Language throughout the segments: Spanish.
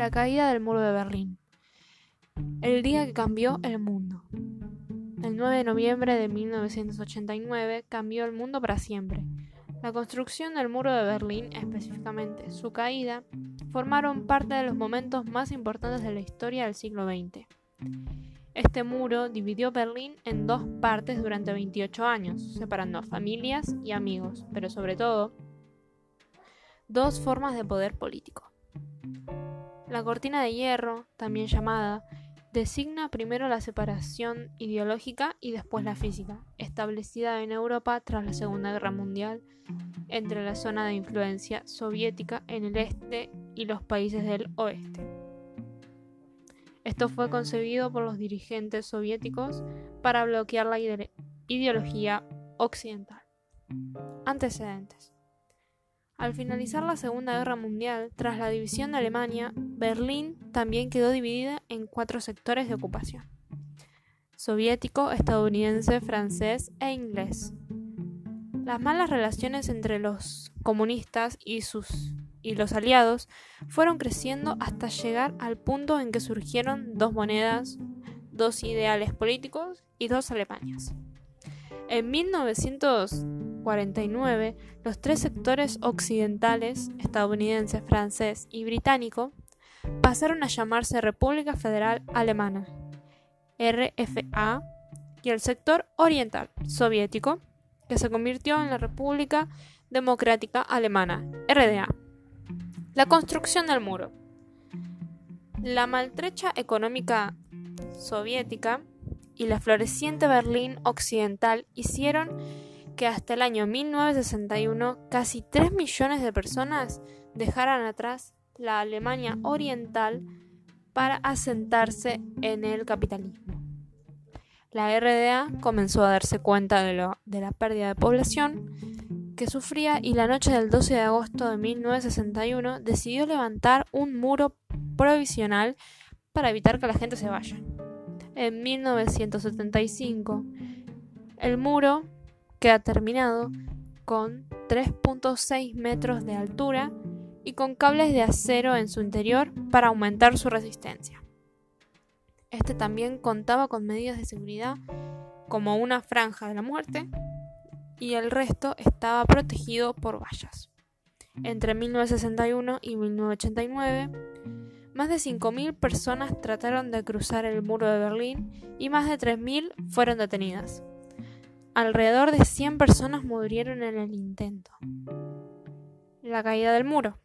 la caída del muro de Berlín. El día que cambió el mundo. El 9 de noviembre de 1989 cambió el mundo para siempre. La construcción del muro de Berlín, específicamente su caída, formaron parte de los momentos más importantes de la historia del siglo XX. Este muro dividió Berlín en dos partes durante 28 años, separando familias y amigos, pero sobre todo, dos formas de poder político. La cortina de hierro, también llamada, designa primero la separación ideológica y después la física, establecida en Europa tras la Segunda Guerra Mundial entre la zona de influencia soviética en el este y los países del oeste. Esto fue concebido por los dirigentes soviéticos para bloquear la ideología occidental. Antecedentes. Al finalizar la Segunda Guerra Mundial, tras la división de Alemania, Berlín también quedó dividida en cuatro sectores de ocupación. Soviético, estadounidense, francés e inglés. Las malas relaciones entre los comunistas y, sus, y los aliados fueron creciendo hasta llegar al punto en que surgieron dos monedas, dos ideales políticos y dos Alemanias. En 1949, los tres sectores occidentales, estadounidense, francés y británico, pasaron a llamarse República Federal Alemana, RFA, y el sector oriental, soviético, que se convirtió en la República Democrática Alemana, RDA. La construcción del muro. La maltrecha económica soviética y la floreciente Berlín occidental hicieron que hasta el año 1961 casi 3 millones de personas dejaran atrás la Alemania oriental para asentarse en el capitalismo. La RDA comenzó a darse cuenta de, de la pérdida de población que sufría y la noche del 12 de agosto de 1961 decidió levantar un muro provisional para evitar que la gente se vaya. En 1975, el muro queda terminado con 3.6 metros de altura y con cables de acero en su interior para aumentar su resistencia. Este también contaba con medidas de seguridad como una franja de la muerte y el resto estaba protegido por vallas. Entre 1961 y 1989, más de 5.000 personas trataron de cruzar el muro de Berlín y más de 3.000 fueron detenidas. Alrededor de 100 personas murieron en el intento. La caída del muro.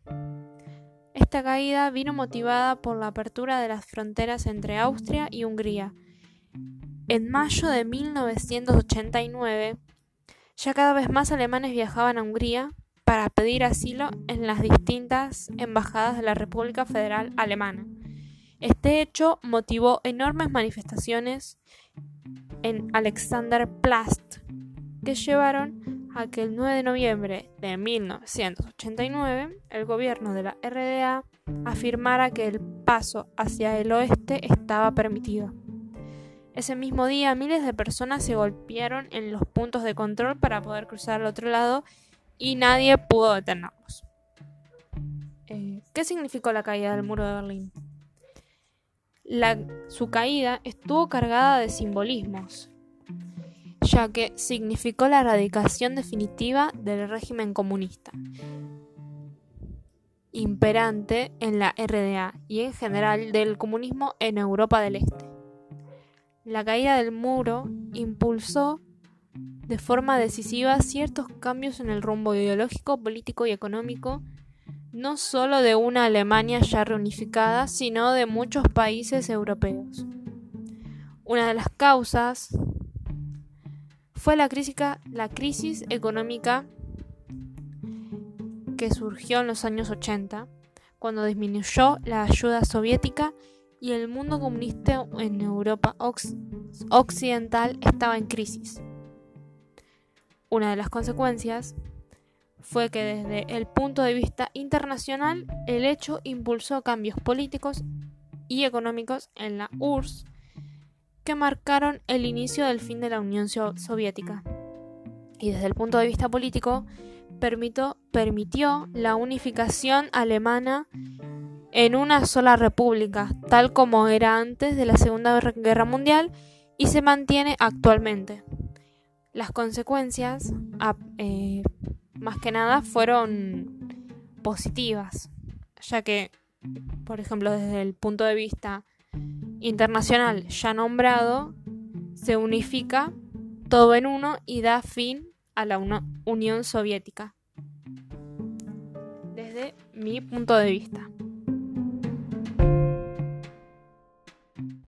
Esta caída vino motivada por la apertura de las fronteras entre Austria y Hungría. En mayo de 1989, ya cada vez más alemanes viajaban a Hungría para pedir asilo en las distintas embajadas de la República Federal Alemana. Este hecho motivó enormes manifestaciones en Alexanderplatz que llevaron a que el 9 de noviembre de 1989 el gobierno de la RDA afirmara que el paso hacia el oeste estaba permitido. Ese mismo día miles de personas se golpearon en los puntos de control para poder cruzar al otro lado y nadie pudo detenerlos. Eh, ¿Qué significó la caída del muro de Berlín? Su caída estuvo cargada de simbolismos, ya que significó la erradicación definitiva del régimen comunista imperante en la RDA y en general del comunismo en Europa del Este. La caída del muro impulsó de forma decisiva ciertos cambios en el rumbo ideológico, político y económico, no solo de una Alemania ya reunificada, sino de muchos países europeos. Una de las causas fue la crisis, la crisis económica que surgió en los años 80, cuando disminuyó la ayuda soviética y el mundo comunista en Europa occidental estaba en crisis. Una de las consecuencias fue que desde el punto de vista internacional el hecho impulsó cambios políticos y económicos en la URSS que marcaron el inicio del fin de la Unión Soviética. Y desde el punto de vista político, permitió, permitió la unificación alemana en una sola república, tal como era antes de la Segunda Guerra Mundial y se mantiene actualmente. Las consecuencias, eh, más que nada, fueron positivas, ya que, por ejemplo, desde el punto de vista internacional ya nombrado, se unifica todo en uno y da fin a la Unión Soviética. Desde mi punto de vista.